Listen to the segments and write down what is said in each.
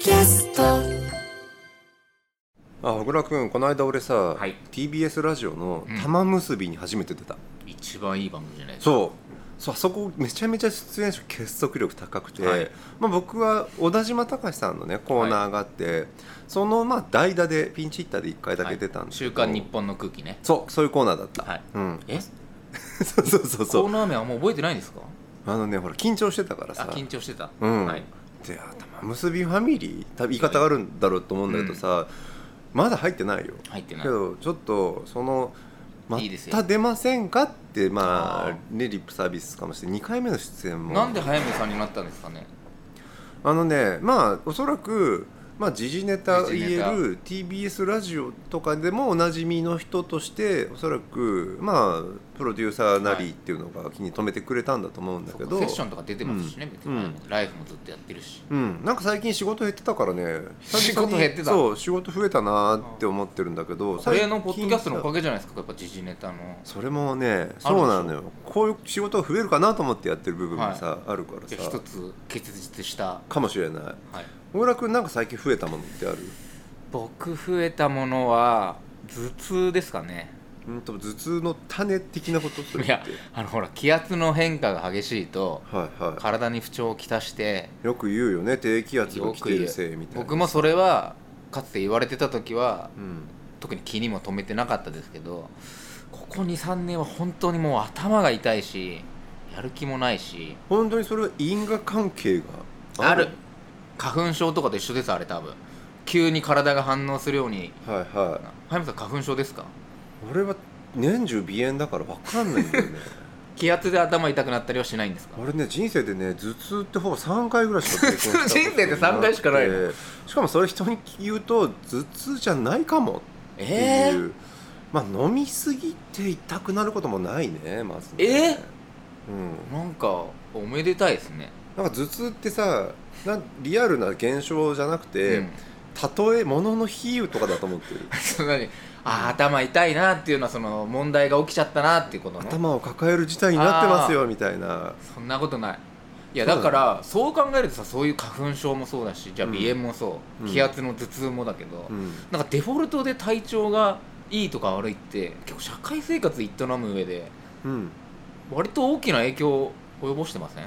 キャスト。あ小倉君この間俺さ、はい。TBS ラジオのうん。玉結びに初めて出た、一番いい番組じゃないですか。そう。そうあそこめちゃめちゃ出演者結束力高くて、はい。まあ、僕は小田島隆さんのねコーナーがあって、そのまあ代打でピンチヒッターで1回だけ出たんですけ週ど、刊日本の空気ね。そうそういうコーナーだった、はい。うん、え？そうそうそうコーそうナー名はもう覚えてないんですか？あのねほら緊張してたからあさ緊張してた。うん。はいであ玉結びファミリー多分言い方があるんだろうと思うんだけどさ、まだ入ってないよ。入ってない。けどちょっとそのまた出ませんかってまああねリップサービスかもしれない。2回目の出演も。なんで早見さんになったんですかね。あのねまあおそらくまあ時事ネタ言える TBS ラジオとかでもおなじみの人としておそらくまあプロデューサーなりっていうのが気に留めてくれたんだと思うんだけど、セッションとか出てますしね、うん。ライフもずっとやってるし。うん、なんか最近仕事減ってたからね。仕事減ってた？そう仕事増えたなって思ってるんだけどこれのポッドキャストのおかげげじゃないですか？やっぱ時事ネタの。それもねそうなのよ。こういう仕事が増えるかなと思ってやってる部分がさ、あるからさ。一つ結実した、かもしれない。はい、小倉君なんか最近増えたものってある？僕増えたものは頭痛ですかね。うんと頭痛の種的なことそれって。いやあのほら気圧の変化が激しいとはいは体に不調をきたしていよく言うよね。低気圧がよく言う来てるせいみたいな僕もそれはかつて言われてた時はうん。特に気にも留めてなかったですけどここ23年は本当にもう頭が痛いしやる気もないし。本当にそれは因果関係がある花粉症とかと一緒ですあれ多分。急に体が反応するように。はいはい。早見さん花粉症ですか？俺は年中鼻炎だから分かんないんだよね。気圧で頭痛くなったりはしないんですか？俺ね人生でね頭痛ってほぼ3回ぐらいしか経験したこと 人生で3回しかないの？くてしかもそれ人に言うと頭痛じゃないかもっていう、えー、まあ飲みすぎて痛くなることもないねまずね。えうん。なんかおめでたいですね。なんか頭痛ってさなんリアルな現象じゃなくて、うん。例え物の比喩とかだと思ってる。そんなにあー頭痛いなっていうのはその問題が起きちゃったなっていうことね。頭を抱える事態になってますよみたいな。そんなことない。いやだからそう考えるとさそういう花粉症もそうだしじゃあうん。鼻炎もそう、うん。気圧の頭痛もだけど、うん。なんかデフォルトで体調がいいとか悪いって結構社会生活営む上でうん。割と大きな影響を及ぼしてません？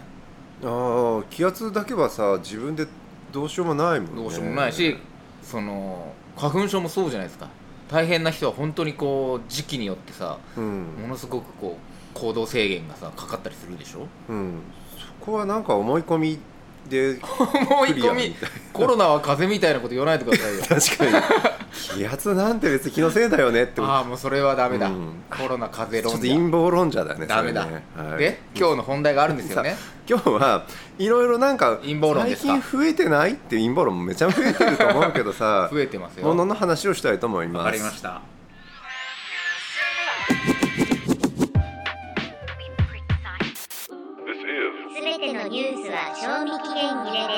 ああ気圧だけはさ自分でどうしようもないもんね。どうしようもないしその花粉症もそうじゃないですか。大変な人は本当にこう時期によってさうん。ものすごくこう行動制限がさかかったりするでしょ？うん。そこはなんか思い込みで 思い込みコロナは風邪みたいなこと言わないでくださいよ。確かに。気圧なんて別に気のせいだよねってああもうそれはダメだ、うん。コロナ風ちょっ邪論者と陰謀論者だねダメだ。ね。はい。で今日の本題があるんですよね。今日はいろいろなんか陰謀論最近増えてないって陰謀論もめちゃ増えてると思うけどさ。増えてますよ。ものの話をしたいと思います？わかりましたは賞味期限切れで。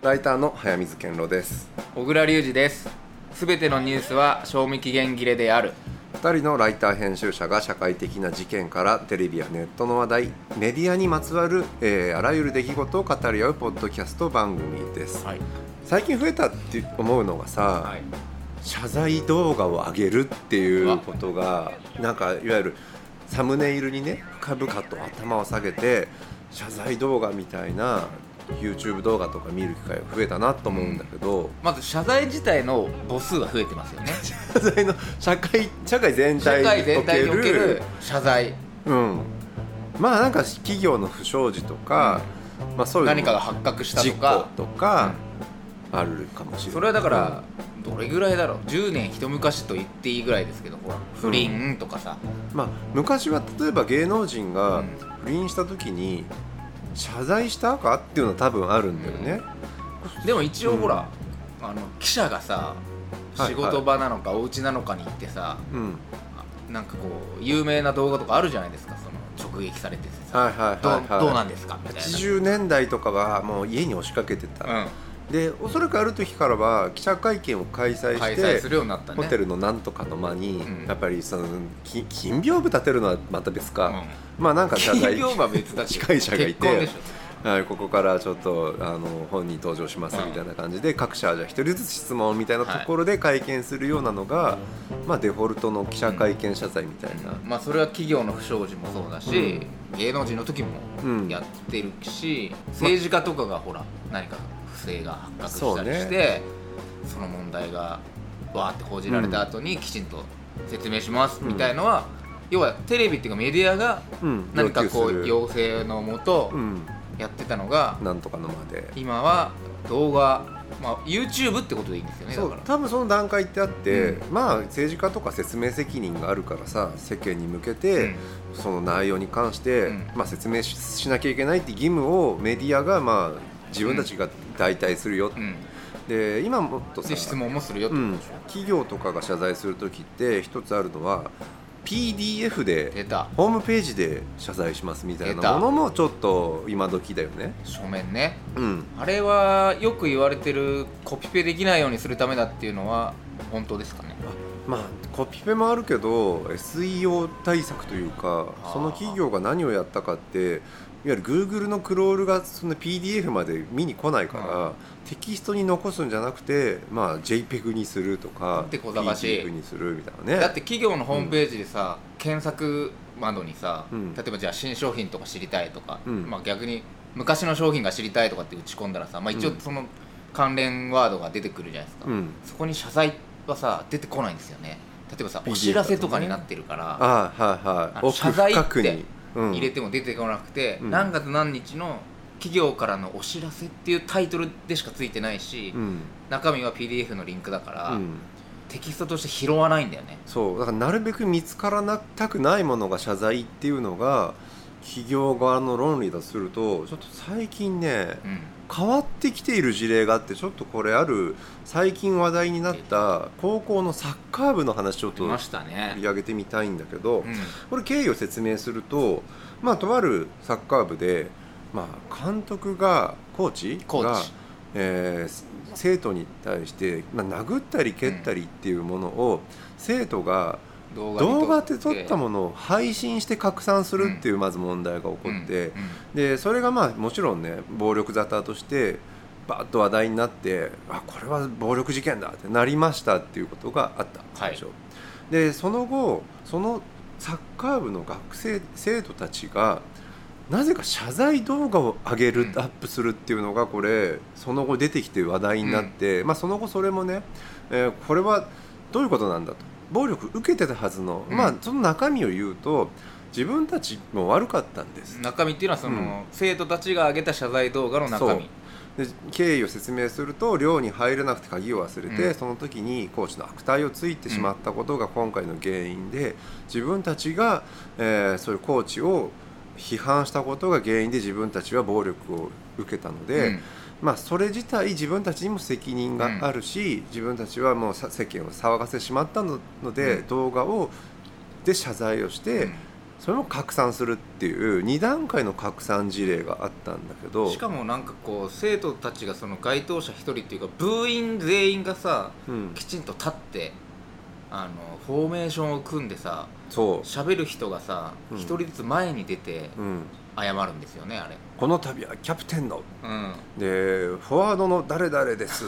ライターの早水健郎です。小倉隆二です。すべてのニュースは賞味期限切れである2人のライター編集者が社会的な事件からテレビやネットの話題メディアにまつわる、えーあらゆる出来事を語り合うポッドキャスト番組です、はい。最近増えたって思うのがさ、はい。謝罪動画を上げるっていうことがなんかいわゆるサムネイルにね深々と頭を下げて謝罪動画みたいな YouTube 動画とか見る機会が増えたなと思うんだけど、まず謝罪自体の母数が増えてますよね。謝罪の社会社会全社体ににおける謝罪。うん、まあなんか企業の不祥事とか、まあそういうの何かが発覚したと事か故とかあるかもしれない。それはだからどれぐらいだろう？10年一昔と言っていいぐらいですけどほら不倫とかさ、まあ昔は例えば芸能人がうん。不倫した時に謝罪したかっていうのは多分あるんだよね、でも一応ほら、あの記者がさはい仕事場なのかお家なのかに行ってさ、うん。あなんかこう有名な動画とかあるじゃないですかその直撃されててさ、はいはいはい、はい、どうどうなんですか？みたいな。80年代とかはもう家に押しかけてた、うんでおそらくある時からは記者会見を開催し開てホテルのなんとかの間に、うん。やっぱりそのき金屏風立てるのはまた別か、うん。まあなんか謝金罪屏風は別司会者がいてはい、ここからちょっとあの本人登場しますみたいな感じで、各社じゃあ一人ずつ質問みたいなところで会見するようなのが、まあデフォルトの記者会見謝罪みたいな、ょまあそれは企業の不祥事もそうだし、芸能人の時もうん。やってるし、政治家とかがほら何か不正が発覚したりしてそ,、の問題がわーって報じられた後にきちんと説明しますみたいのは、要はテレビっていうかメディアがうん。何かこう要請のもとやってたのが、なんとかのまで。今は動画、まあ、YouTube ってことでいいんですよねそう多分その段階ってあって、うまあ政治家とか説明責任があるからさ世間に向けて、その内容に関して、うん。まあ、説明ししなきゃいけないって義務をメディアがまあ自分たちが代替するよ、うん、うんで今もっとさで質問もするよってうんことでしょ、、企業とかが謝罪する時って一つあるのは PDF でホームページで謝罪しますみたいなものもちょっと今時だよね。書面ね。うん。あれはよく言われてるコピペできないようにするためだっていうのは本当ですかね。まあコピペもあるけど SEO 対策というかその企業が何をやったかっていわゆる Google のクロールがその PDF まで見に来ないから、テキストに残すんじゃなくて、まあ、JPEG にするとかなんて小賢し。い PDF にするみたいなね。だって企業のホームページでさ、検索窓にさ、うん。例えばじゃあ新商品とか知りたいとか、うん。まあ、逆に昔の商品が知りたいとかって打ち込んだらさ、まあ、一応うん。その関連ワードが出てくるじゃないですか、うん。そこに謝罪はさ出てこないんですよね例えばさ PDF お知らせとかになってるから、ああはいはい謝罪って入れても出てこなくて、うん。何月何日の企業からのお知らせっていうタイトルでしかついてないし、うん。中身は PDF のリンクだから、うん。テキストとして拾わないんだよね。そう。だからなるべく見つからなたくないものが謝罪っていうのが企業側の論理だとするとちょっと最近ねうん変わってきている事例があってちょっとこれある最近話題になった高校のサッカー部の話ちょっと出ましたね。取り上げてみたいんだけど、うん。これ経緯を説明するとまあとあるサッカー部で、まあ、監督がコーチがコーチ。えー生徒に対して、まあ、殴ったり蹴ったりっていうものを、生徒が動画に動画で撮ったもものを配信して拡散するっていうまず問題が起こって、うん。でそれがまあもちろんね暴力沙汰としてバッと話題になってあこれは暴力事件だってなりましたっていうことがあった最初、でその後そのサッカー部の学生生徒たちがなぜか謝罪動画を上げる、うん。アップするっていうのがこれその後出てきて話題になって、まあ、その後それもね、えーこれはどういうことなんだと暴力受けてたはずの、うん。まあその中身を言うと自分たちも悪かったんです。中身っていうのはその、うん。生徒たちが上げた謝罪動画の中身。で経緯を説明すると寮に入れなくて鍵を忘れて、うん。その時にコーチの悪態をついてしまったことが今回の原因で自分たちが、えーそういうコーチを批判したことが原因で自分たちは暴力を受けたので、うんまあ、それ自体自分たちにも責任があるし、自分たちはもうさ世間を騒がせてしまったのので、うん。動画をで謝罪をして、うん。それを拡散するっていう2段階の拡散事例があったんだけどしかもなんかこう生徒たちがその該当者一人っていうか部員全員がさうん、きちんと立ってあのフォーメーションを組んでさそう。喋る人がさうん。一、人ずつ前に出てうん、謝るんですよねあれこの度はキャプテンの。うん。でフォワードの誰々です。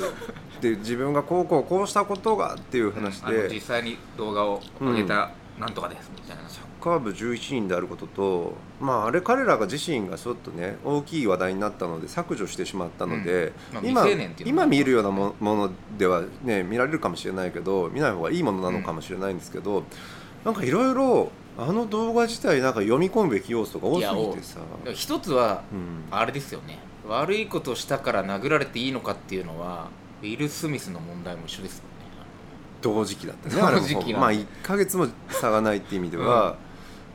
で自分がこうこうこうしたことがっていう話あので、実際に動画を上げたなんとかですみたいな、サッカー部11人であることと、まあ、あれ彼らが自身がちょっとね大きい話題になったので削除してしまったので、まあ今今見るようなもものでは、ね、見られるかもしれないけど見ない方がいいものなのかもしれないんですけど、なんかいろいろあの動画自体なんか読み込むべき要素が多すぎてさ。一つはうん。あれですよね。悪いことしたから殴られていいのかっていうのはウィル・スミスの問題も一緒ですよね。同時期だったね同時期まあ1か月も差がないっていう意味では、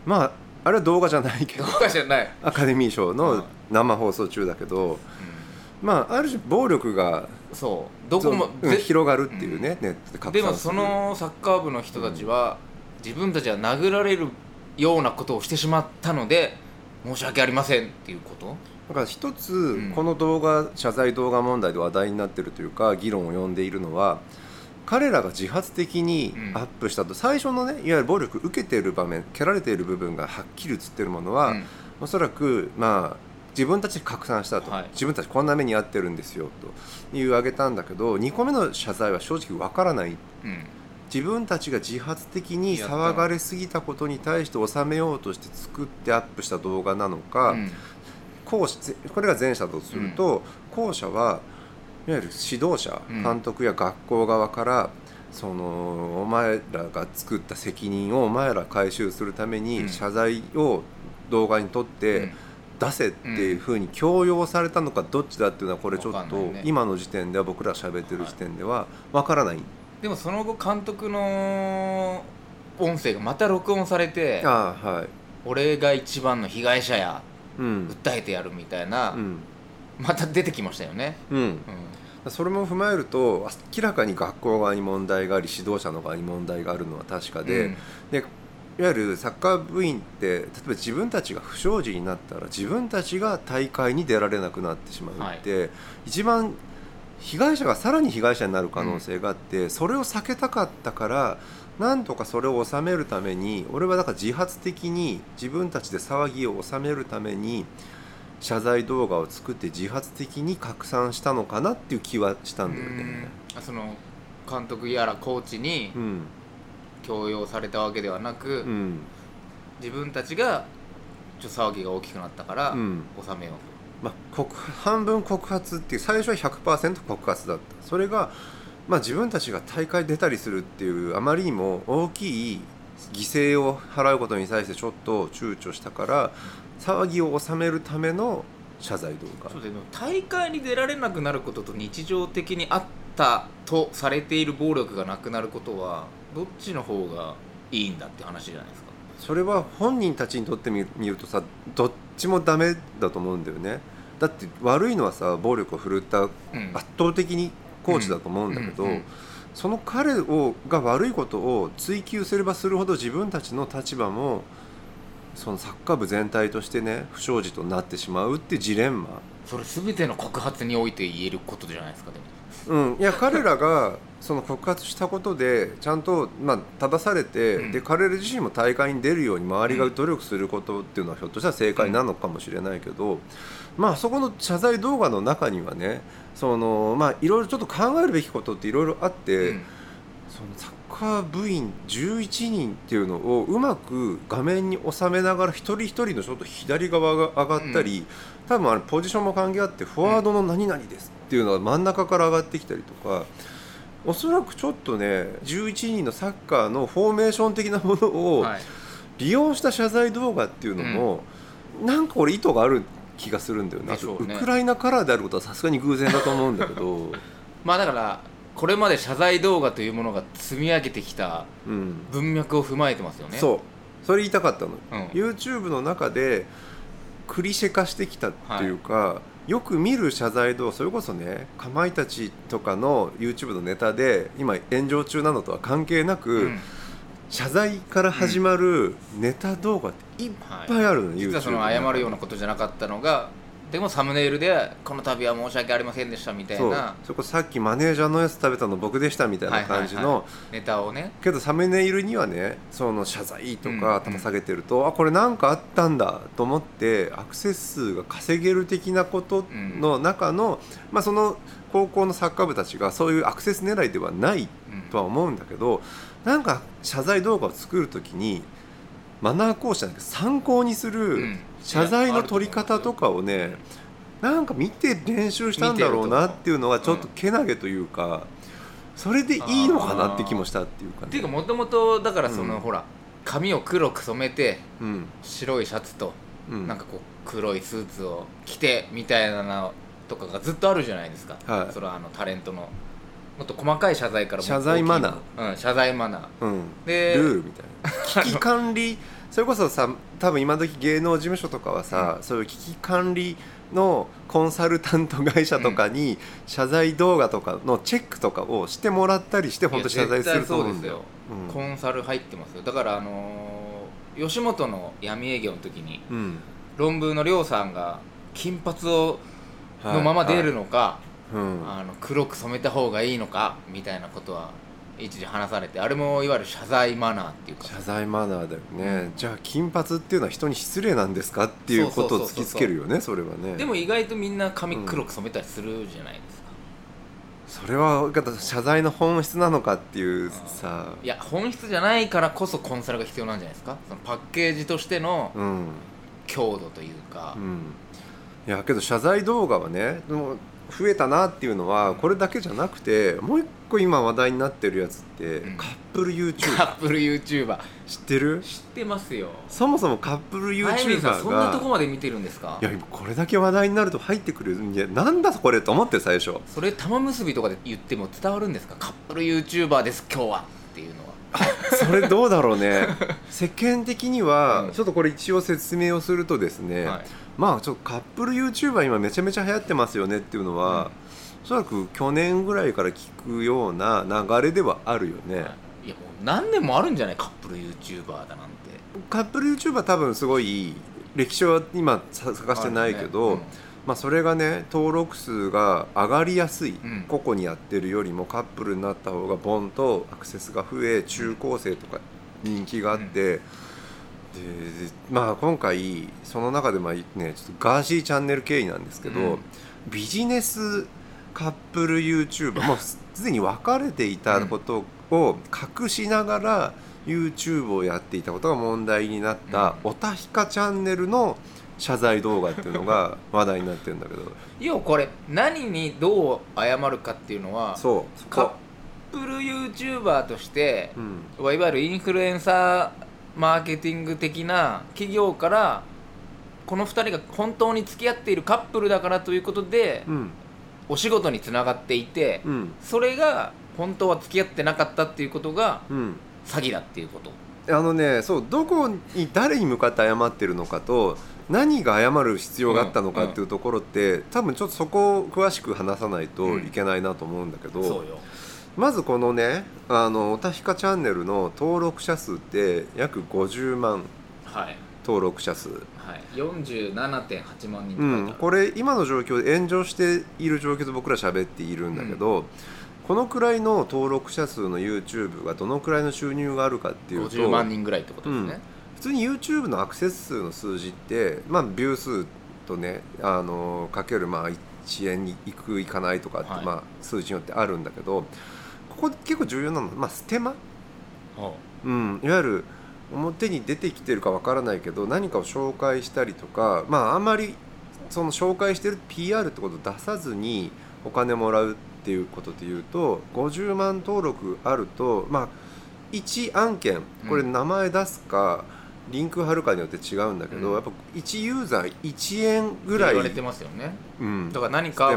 まああれは動画じゃないけど動画じゃない、アカデミー賞うん。の生放送中だけど、まあある種暴力がそう。どこも広がるっていうね、ネットで拡でもそのサッカー部の人たちは、自分たちは殴られるようなことをしてしまったので申し訳ありませんっていうこと？だから一つん。この動画、謝罪動画問題で話題になってるというか議論を呼んでいるのは彼らが自発的にうん。アップしたと、最初のねいわゆる暴力受けている場面蹴られている部分がはっきり映ってるものは、うん。おそらくまあ自分たちで拡散したと、はい。自分たちこんな目に遭ってるんですよというあげたんだけど2個目の謝罪は正直わからない。うん自分たちが自発的に騒がれすぎたことに対して収めようとして作ってアップした動画なのか、うん。これが前者だとすると、後者はいわゆる指導者うん。監督や学校側から、そのお前らが作った責任をお前ら回収するためうん。に謝罪を動画に撮って、うん。出せっていうふうに強要されたのかどっちだっていうのはこれちょっと今の時点では僕ら喋ってる時点では分からない、でもその後監督の音声がまた録音されてああはい。俺が一番の被害者やうん。訴えてやるみたいな、うん。また出てきましたよね、うん。うん。それも踏まえると明らかに学校側に問題があり指導者の側に問題があるのは確かで,、うん。でいわゆるサッカー部員って例えば自分たちが不祥事になったら自分たちが大会に出られなくなってしまうって、一番被害者がさらに被害者になる可能性があって、それを避けたかったからなんとかそれを収めるために俺はだから自発的に自分たちで騒ぎを収めるために謝罪動画を作って自発的に拡散したのかなっていう気はしたんだよね。うん。その監督やらコーチにうん。強要されたわけではなく、うん。自分たちがちょっと騒ぎが大きくなったからうん。収めようまあ、告半分告発っていう最初は100%告発だった。それが、まあ、自分たちが大会出たりするっていうあまりにも大きい犠牲を払うことに対してちょっと躊躇したから騒ぎを収めるための謝罪動画。とそうでも大会に出られなくなることと日常的にあったとされている暴力がなくなることはどっちの方がいいんだって話じゃないですか。それは本人たちにとってみ見るとさどっちもダメだと思うんだよねだって悪いのはさ暴力を振るったうん。圧倒的にコーチだと思うんだけど、その彼をが悪いことを追求すればするほど自分たちの立場もそのサッカー部全体としてね不祥事となってしまうってジレンマ、それ全ての告発において言えることじゃないですかでも。うん、いや彼らがその告発したことでちゃんと、まあ、正されて、うん。で彼ら自身も大会に出るように周りが努力することっていうのはひょっとしたら正解なのかもしれないけど、まあそこの謝罪動画の中にはねそのまあいろいろちょっと考えるべきことっていろいろあって、うん。そのサッカー部員11人っていうのをうまく画面に収めながら一人一人のちょっと左側が上がったり、多分あれポジションも関係あってフォワードの何々ですっていうのが真ん中から上がってきたりとか。おそらくちょっとね11人のサッカーのフォーメーション的なものをはい。利用した謝罪動画っていうのも、なんか俺意図がある気がするんだよね。ね。ウクライナカラーであることはさすがに偶然だと思うんだけど、まあだからこれまで謝罪動画というものが積み上げてきたうん、文脈を踏まえてますよね。そう。それ言いたかったの、うん。YouTube の中でクリシェ化してきたっていうか、よく見る謝罪動画それこそねかまいたちとかの YouTube のネタで今炎上中なのとは関係なく、うん。謝罪から始まるネタ動画っていっぱいあるの、はい。YouTube 実はその謝るようなことじゃなかったのがでもサムネイルで「この度は申し訳ありませんでした」みたいそう。なそれこそさっきマネージャーのやつ食べたの僕でしたみたいな感じの、はいはいはい。ネタをね。けどサムネイルにはねその謝罪とうん。か頭下げてると、あこれなんかあったんだと思ってアクセス数が稼げる的なことの中の、まあ、その高校のサッカー部たちがそういうアクセス狙いではないうん。とは思うんだけどなんか謝罪動画を作る時にマナー講師じゃなくて参考にすうるん謝罪の取り方とかをねなんか見て練習したんだろうなっていうのがちょっとけなげというか、それでいいのかなって気もしたっていうかね。っていうかもともとだからその、うん。ほら髪を黒く染めてうん。白いシャツとうん。なんかこう黒いスーツを着てみたいなのとかがずっとあるじゃないですか、はい。それはあのタレントのもっと細かい謝罪から謝罪マナー。うん謝罪マナー。うん、でルールみたいな。危機管理それこそさ多分今時芸能事務所とかはさ、そういう危機管理のコンサルタント会社とかに謝罪動画とかのチェックとかをしてもらったりして本当謝罪すると思うんだよ。うん。コンサル入ってますよ。だからあのー吉本の闇営業の時にうん。論文の亮さんが金髪をのまま出るのか、うんあの黒く染めた方がいいのかみたいなことは一時話されてあれもいわゆる謝罪マナーっていうか。謝罪マナーだよね、じゃあ金髪っていうのは人に失礼なんですかっていうことを突きつけるよねそれはね。でも意外とみんな髪黒く染めたりするじゃないですか、それは謝罪の本質なのかっていうさ。いや本質じゃないからこそコンサルが必要なんじゃないですか。そのパッケージとしてのうん。強度というか。う、ん。いやけど謝罪動画はねでも増えたなっていうのはこれだけじゃなくてもう一個今話題になってるやつって、うん。カップル YouTuber カップル YouTuber 知ってる？知ってますよ。そもそもカップル YouTuber そんなとこがまで見てるんですか？いや今これだけ話題になると入ってくるいやなんだこれと思って最初。それ玉結びとかで言っても伝わるんですか？カップル YouTuber です今日はっていうのは。それどうだろうね。世間的には、うん。ちょっとこれ一応説明をするとですね、はいまあちょっとカップル YouTuber 今めちゃめちゃ流行ってますよねっていうのは、おそらく去年ぐらいから聞くような流れではあるよね、いやもう何年もあるんじゃない？カップル YouTuber だなんて。カップル YouTuber 多分すごい歴史は今さ探してないけど、まあ、それがね登録数が上がりやすい、ん。個々にやってるよりもカップルになった方がボンとアクセスが増え中高生とか人気があって、でまあ今回その中でまあねちょっとガーシーチャンネル経緯なんですけど、うん。ビジネスカップル YouTuber もうすでに別れていたことを隠しながら YouTube をやっていたことが問題になったうん。おたひかチャンネルの謝罪動画っていうのが 話題になってるんだけど。要はこれ何にどう謝るかっていうのはそうそカッこ、プル YouTuber としてう、ん、いわゆるインフルエンサーマーケティング的な企業からこの2人が本当に付き合っているカップルだからということで、うん。お仕事につながっていて、うん。それが本当は付き合ってなかったっていうことがうん。詐欺だっていうこと。あのねそうどこに誰に向かって謝ってるのかと何が謝る必要があったのかっていうところって、多分ちょっとそこを詳しく話さないといけないなと思うんだけど、そうよまずこのねあのおたひかチャンネルの登録者数って約50万はい。登録者数、はい。47.8万人うん、これ今の状況で炎上している状況で僕ら喋っているんだけど、このくらいの登録者数の YouTube がどのくらいの収入があるかっていうと50万人ぐらいってことですね、普通に YouTube のアクセス数の数字って、まあ、ビュー数とねあのかけるまあ1円にいくいかないとかって、はい。まあ、数字によってあるんだけどここ結構重要なのは、まあ、ステマ、はうん、いわゆる表に出てきてるかわからないけど何かを紹介したりとか、まあ、あんまりその紹介してる PR ってことを出さずにお金もらうっていうことでいうと50万登録あると、まあ、1案件これうん名前出すか、リンク貼るかによって違うんだけど、うん。やっぱ1ユーザー1円ぐらい言われてますよね。うん、だから何か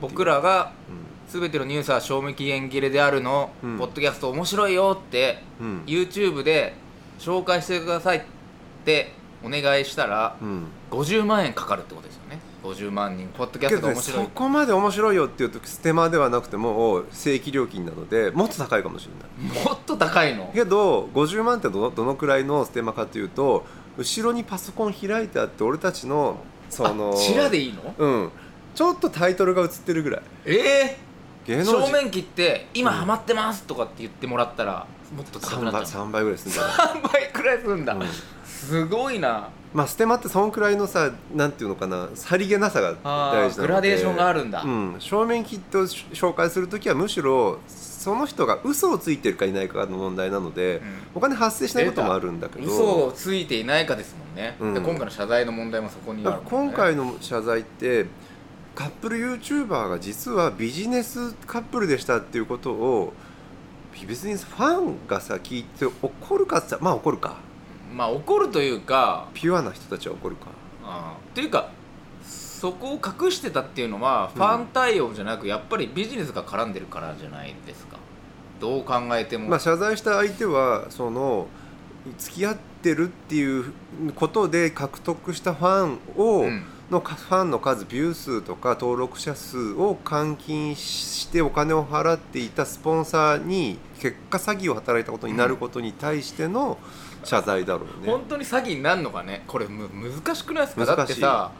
僕らがう全てのニュースは賞味期限切れであるの、うん。ポッドキャスト面白いよってんうん。YouTube で紹介してくださいってお願いしたらうん。50万円かかるってことですよね。50万人。ポッドキャストが面白い。そこまで面白いよっていうとステマではなくても正規料金なのでもっと高いかもしれない。もっと高いの？けど50万ってどのどのくらいのステマかというと後ろにパソコン開いてあって俺たちのそのあチラでいいの？うん。ちょっとタイトルが映ってるぐらい。ええ芸能人。正面切って今ハマってますとかって言ってもらったらもっと高く3倍なっちゃう。3倍ぐらいするんじゃない3倍くらいするんだ、うん。すごいな。まあステマってそんくらいのさなんていうのかなさりげなさがあ大事なので。ーグラデーションがあるんだ、うん、正面切ってを紹介するときはむしろその人が嘘をついてるかいないかの問題なので、お金発生しないこともあるんだけど。嘘をついていないかですもんね、うん。で今回の謝罪の問題もそこにあるね。今回の謝罪ってカップル YouTuber が実はビジネスカップルでしたっていうことを別にファンがさ聞いて怒るかってまあ怒るか。まあ怒るというかピュアな人たちは怒るか。あーというかそこを隠してたっていうのはファン対応じゃなく、やっぱりビジネスが絡んでるからじゃないですか。どう考えても、まあ謝罪した相手はその付き合ってるっていうことで獲得したファンを、うんのファンの数ビュー数とか登録者数を換金してお金を払っていたスポンサーに結果詐欺を働いたことになることに対しての謝罪だろうね。本当に詐欺になるのかね？これむ難しくないですか？だってさ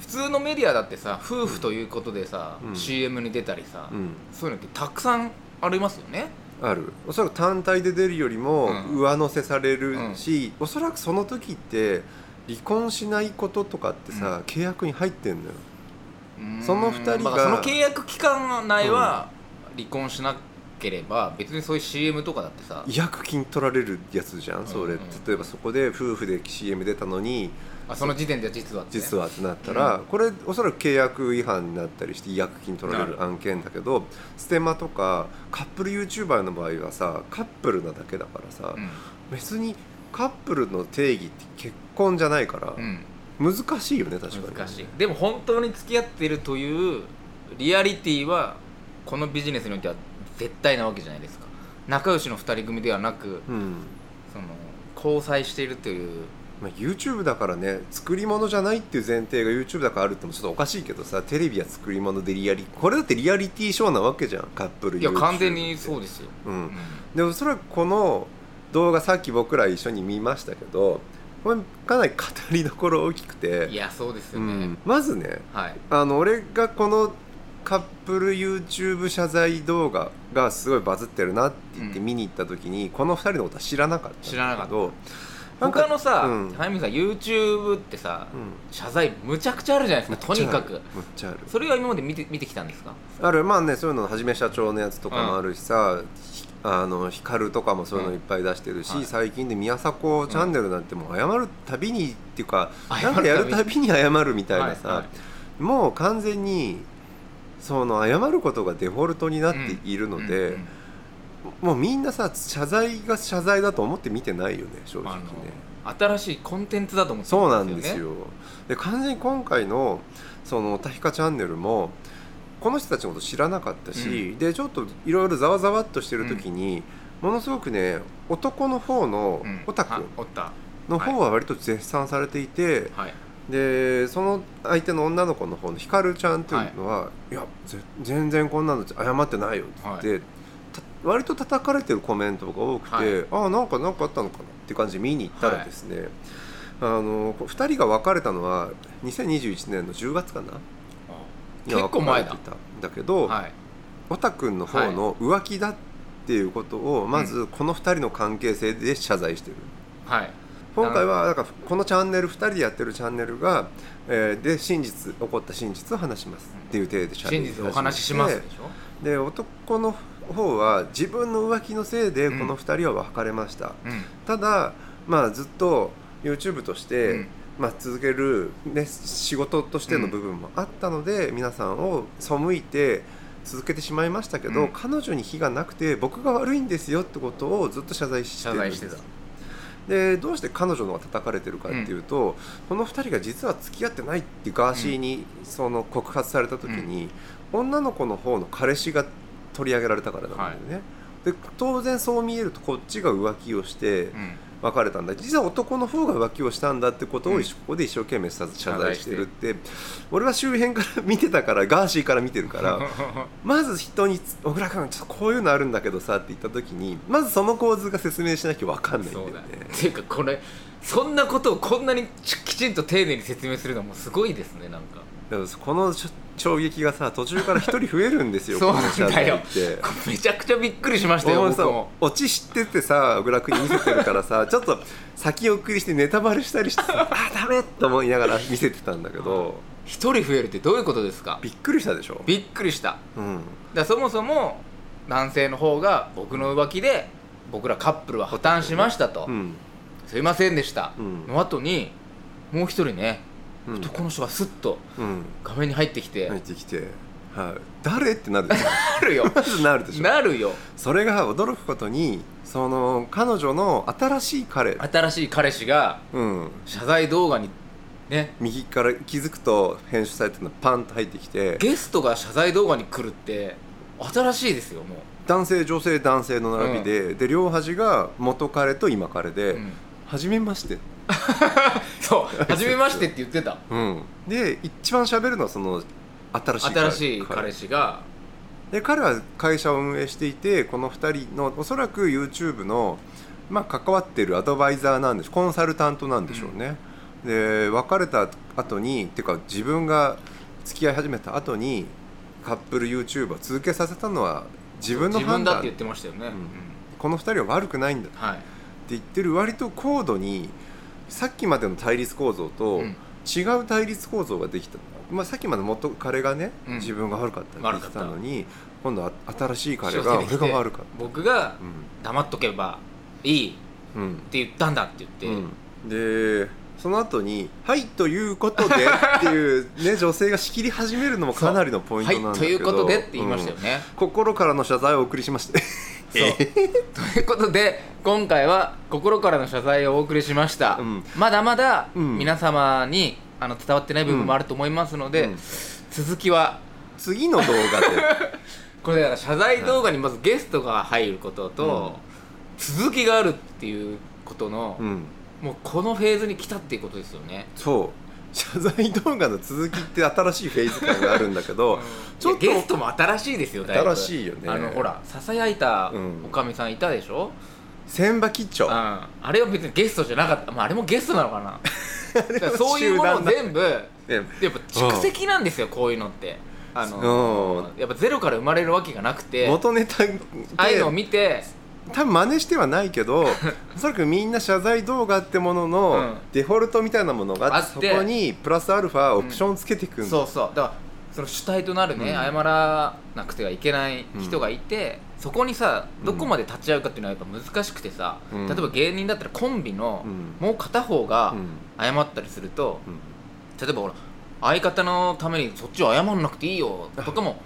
普通のメディアだってさ夫婦ということでさ、うん。CM に出たりさ、うん。そういうのってたくさんありますよね。ある。おそらく単体で出るよりもうん。上乗せされるし、おそらくその時って離婚しないこととかってさ、契約に入ってんのよ。その二人がまあその契約期間内は離婚しなければ別にそういう CM とかだってさ違約金取られるやつじゃんそれ、うん。うん例えばそこで夫婦で CM 出たのにあその時点では実はって。ね実はってなったら、うん。これおそらく契約違反になったりして違約金取られる案件だけどステマとかカップル YouTuber の場合はさカップルなだけだからさ、うん。別にカップルの定義って結婚じゃないから、うん。難しいよね確かに。難しい。でも本当に付き合ってるというリアリティはこのビジネスにおいては絶対なわけじゃないですか。仲良しの2人組ではなくうん。その交際しているという。まあ、YouTube だからね作り物じゃないっていう前提が YouTube だからあるってもちょっとおかしいけどさテレビは作り物でリアリこれだってリアリティショーなわけじゃんカップルいや完全にそうですよ、ううん。んでおそらくこの動画さっき僕ら一緒に見ましたけどこれかなり語りどころ大きくて。いやそうですうよね、ん、まずねはい。あの俺がこのカップル YouTube 謝罪動画がすごいバズってるなって言ってうん。見に行った時に、この2人のことは知らなかった知らなかった。他のさ、うん。タイミングさ YouTube ってさ、うん。謝罪むちゃくちゃあるじゃないですかとにかく。むっちゃある。それは今まで見て見てきたんですか？あるまあねそういうのはじめ社長のやつとかもあるしさ、ひあの光とかもそういうのいっぱい出してるし、うんはい。最近で宮迫チャンネルなんてもう謝るたびにっていうか、謝るなんかやるたびに謝るみたいなさ、はい。はい。もう完全にその謝ることがデフォルトになっているので、うん。うん。もうみんなさ謝罪が謝罪だと思って見てないよね正直ね。新しいコンテンツだと思ってそうなるんですよ。で完全に今回のその「たひかチャンネル」もこの人たちのこと知らなかったし、でちょっといろいろざわざわっとしてる時に、ものすごくね男の方のうん。オタクの方は割と絶賛されていて、はい。でその相手の女の子の方のひかるちゃんっていうのは「い、やぜ全然こんなの謝ってないよ」って言って、た割と叩かれてるコメントが多くて「はい。ああなんかなんかあったのかな」っていう感じで見に行ったらですね、あの2人が別れたのは2021年の10月かな結構前だ。たんだけど、はい。オタくんの方の浮気だっていうことをまずこの2人の関係性で謝罪してる。はい。今回はなんか。このチャンネル2人でやってるチャンネルが、えーで真実起こった真実を話しますっていう体で真実をお話ししますでしょ？で男の方は自分の浮気のせいでこの2人は別れました、うん。ただまあずっと YouTube として、うんまあ、続ける、ね、仕事としての部分もあったので、皆さんを背いて続けてしまいましたけど、うん。彼女に非がなくて僕が悪いんですよってことをずっと謝罪して謝るんです。罪してた。でどうして彼女の方が叩かれてるかっていうと、この2人が実は付き合ってないってガーシーにその告発された時に、女の子の方の彼氏が取り上げられたからなんだよね、で当然そう見えるとこっちが浮気をしてうん別れたんだ。実は男の方が浮気をしたんだってことをうん。ここで一生懸命謝罪してるって俺は周辺から見てたからガーシーから見てるから まず人に「小倉君ちょっとこういうのあるんだけどさ」って言った時にまずその構図が説明しなきゃ分かんないんだよね。ね。っていうかこれそんなことをこんなにちきちんと丁寧に説明するのもすごいですねなんかこの衝撃がさ途中から一人増えるんですよ そうなんだよ。めちゃくちゃびっくりしましたよさオチ知っててさ小倉君に見せてるからさ ちょっと先送りしてネタバレしたりしてさ あダメと思いながら見せてたんだけど一人増えるってどういうことですか？びっくりしたでしょ、びっくりした。うん、だそもそも男性の方が僕の浮気で僕らカップルは破綻しましたと、うん。すいませんでした、うん。の後にもう一人ね、うん男の人がスッとうん。画面に入ってきて、入ってきて、はい、誰ってなるでしょ。なるよ。まずなるでしょ。なるよ。それが驚くことにその彼女の新しい彼、新しい彼氏がうん、謝罪動画にね。右から気づくと編集されてるのパンと入ってきて。ゲストが謝罪動画に来るって新しいですよも男性女性男性の並びで、で両端が元彼と今彼で、う、うん。初めまして、そう。初めましてって言ってた。うん、で一番喋るのはその新しい新しい彼氏が。で彼は会社を運営していてこの2人のおそらく YouTube の、まあ、関わってるアドバイザーなんでしょコンサルタントなんでしょうね、で別れた後にっていうか自分が付き合い始めた後にカップル YouTuber を続けさせたのは自分の判断。自分だって言ってましたよね、うん。この2人は悪くないんだ。ってはい言ってる割と高度にさっきまでの対立構造とうん。違う対立構造ができた、まあ、さっきまで元彼がね、うん。自分が悪かったって言ってたのに今度は新しい彼が俺が悪かった。僕が黙っとけばいいって言ったんだって言って、うん、でその後に「はいということで」っていう、ね、女性が仕切り始めるのもかなりのポイントなんだけど。はいということでって言いましたよね、うん。心からの謝罪をお送りしましてということで今回は心からの謝罪をお送りしました、うん。まだまだうん。皆様にあの伝わってない部分もあると思いますので、うん。続きは次の動画で。これだから謝罪動画にまずゲストが入ることと、続きがあるっていうことの、うん。もうこのフェーズに来たっていうことですよね。そう謝罪動画の続きって新しいフェーズ感があるんだけどちょっとゲストも新しいですよだいぶ新しいよね。あのほらささやいたうんおかみさんいたでしょ、千葉吉兆。うん、あれは別にゲストじゃなかった、まあ、あれもゲストなのかな。そういうものを全部やねっぱ蓄積なんですよこういうのって。あのやっぱゼロから生まれるわけがなくて。元ネタで。ああいうのを見て多分真似してはないけど おそらくみんな謝罪動画ってものの、うん。デフォルトみたいなものがあって。そこにプラスアルファオプションをつけていくんだ、そうそう。だからその主体となるね、うん。謝らなくてはいけない人がいて、そこにさどこまで立ち会うかっていうのはやっぱ難しくてさ、うん。例えば芸人だったらコンビのうん。もう片方がうん。謝ったりすると、うん。例えばほら相方のためにそっちを謝んなくていいよとかも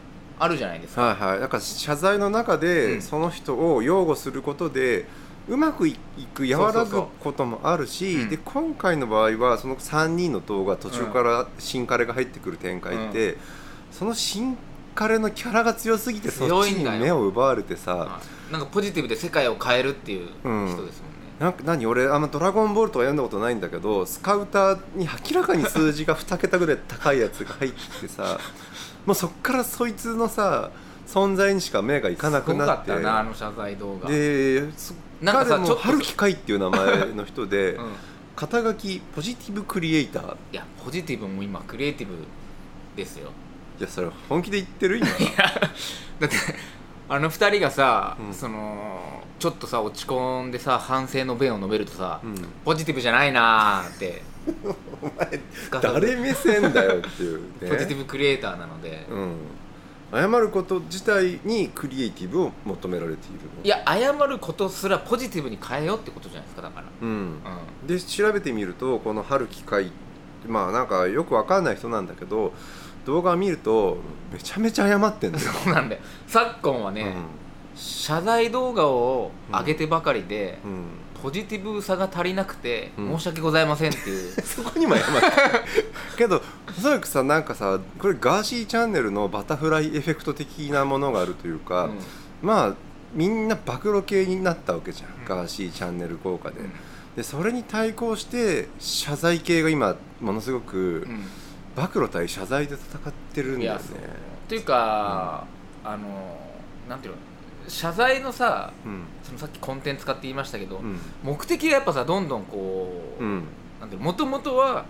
あるじゃないですか。はいはい。だから謝罪の中で、うん。その人を擁護することでうまくいく和らぐこともあるしで今回の場合はその3人の動画途中から新彼が入ってくる展開って、その新彼のキャラが強すぎてそっちに目を奪われてさはい。なんかポジティブで世界を変えるっていううん。人ですもんね。なんか何？俺あんま「ドラゴンボール」とか読んだことないんだけどスカウターに明らかに数字が2桁ぐらい高いやつが入ってさもうそっからそいつのさ存在にしか目がいかなくなって。ったなあの謝罪動画。でそなんかもちょっと。春樹海っていう名前の人で、うん。肩書きポジティブクリエイター。いやポジティブも今クリエイティブですよ。いやそれ本気で言ってる今。だってあの二人がさ、うん。そのちょっとさ落ち込んでさ反省の弁を述べるとさ、うん。ポジティブじゃないなーって お前誰目線だよっていう、ね、ポジティブクリエイターなので、うん。謝ること自体にクリエイティブを求められているいや謝ることすらポジティブに変えようってことじゃないですかだから、うん。うん、で調べてみるとこの春樹海まあなんかよくわかんない人なんだけど動画を見るとめちゃめちゃ謝ってんだよ、そうなんだよ。昨今はね、謝罪動画を上げてばかりで、うんうんポジティブさが足りなくて、うん。申し訳ございませんっていう。そこにも謝って けどおそらくさなんかさこれガーシーチャンネルのバタフライエフェクト的なものがあるというか、うん。まあみんな暴露系になったわけじゃん、うん。ガーシーチャンネル効果で,、うん。でそれに対抗して謝罪系が今ものすごくうん。暴露対謝罪で戦ってるんだよね。というか、あのなんていうの？謝罪のさうん。そのさっきコンテンツ化って言いましたけど、うん。目的がやっぱさどんどんこう、うん。なんてもともとは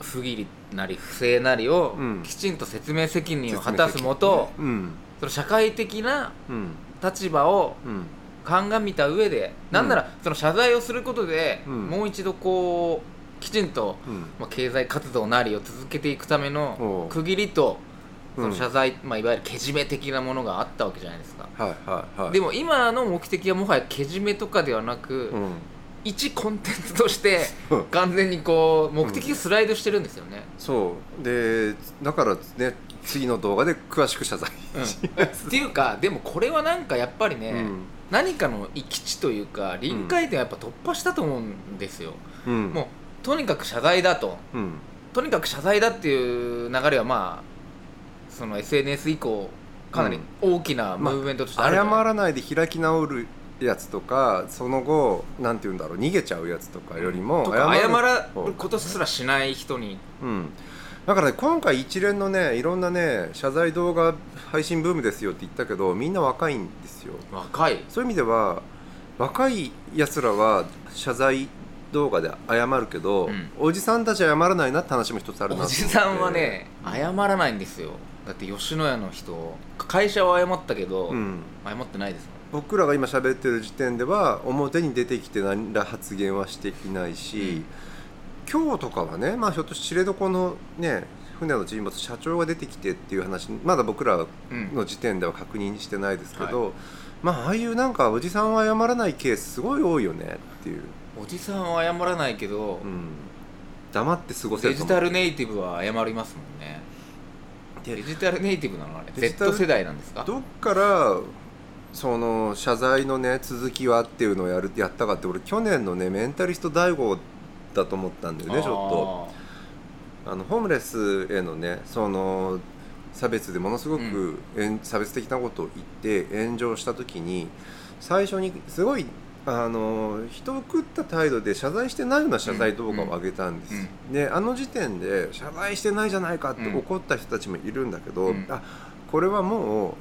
不義理なり不正なりをうん。きちんと説明責任を果たすもと、うん。その社会的なうん。立場をうん。鑑みた上で、なんならその謝罪をすることで、うん。もう一度こうきちんと、うん。まあ、経済活動なりを続けていくためおのう。区切りとそうん。の謝罪、まあ、いわゆるけじめ的なものがあったわけじゃないですか。はいはいはい。でも今の目的はもはやけじめとかではなく、うん。一コンテンツとしてう。ん完全にこう目的がスライドしてるんですよね。そう。でだからね次の動画で詳しく謝罪。っていうかでもこれはなんかやっぱりね、うん。何かの行き地というか臨界点をやっぱ突破したと思うんですよ。うん。もうとにかく謝罪だと。うん。とにかく謝罪だっていう流れはまあその SNS 以降かなり大きなムーブメントとしてあるじゃ謝らないで開き直るやつとかその後なんて言うんだろう逃げちゃうやつとかよりも謝ら方ることすらしない人に。うん。だからね今回一連のねいろんなね謝罪動画配信ブームですよって言ったけどみんな若いんですよ。若い。そういう意味では若いやつらは謝罪動画で謝るけど、うん。おじさんたちは謝らないなって話も一つあるなおじさんはね謝らないんですよだって吉野家の人会社は謝ったけど、うん。謝ってないです僕らが今喋ってる時点では表に出てきて何ら発言はしていないし、今日とかはね、まあ、ひょっとして知床のね船の沈没社長が出てきてっていう話まだ僕らうんの時点では確認してないですけど、まあああいうなんかおじさんは謝らないケースすごい多いよねっていう、おじさんは謝らないけど、うん、黙って過ごせるデジタルネイティブは謝りますもんね。でデジタルネイティブなのあれデジタル Z 世代なんですか？どっからその謝罪のね続きはっていうのをやるやったかって俺去年のねメンタリスト大悟だと思ったんだよねちょっと。あのホームレスへのねその差別でものすごく、えん差別的なことを言って炎上した時に最初にすごいあの人を食った態度で謝罪してないような謝罪動画を上げたんです、であの時点で謝罪してないじゃないかってうん怒った人たちもいるんだけど、うん。あこれはもう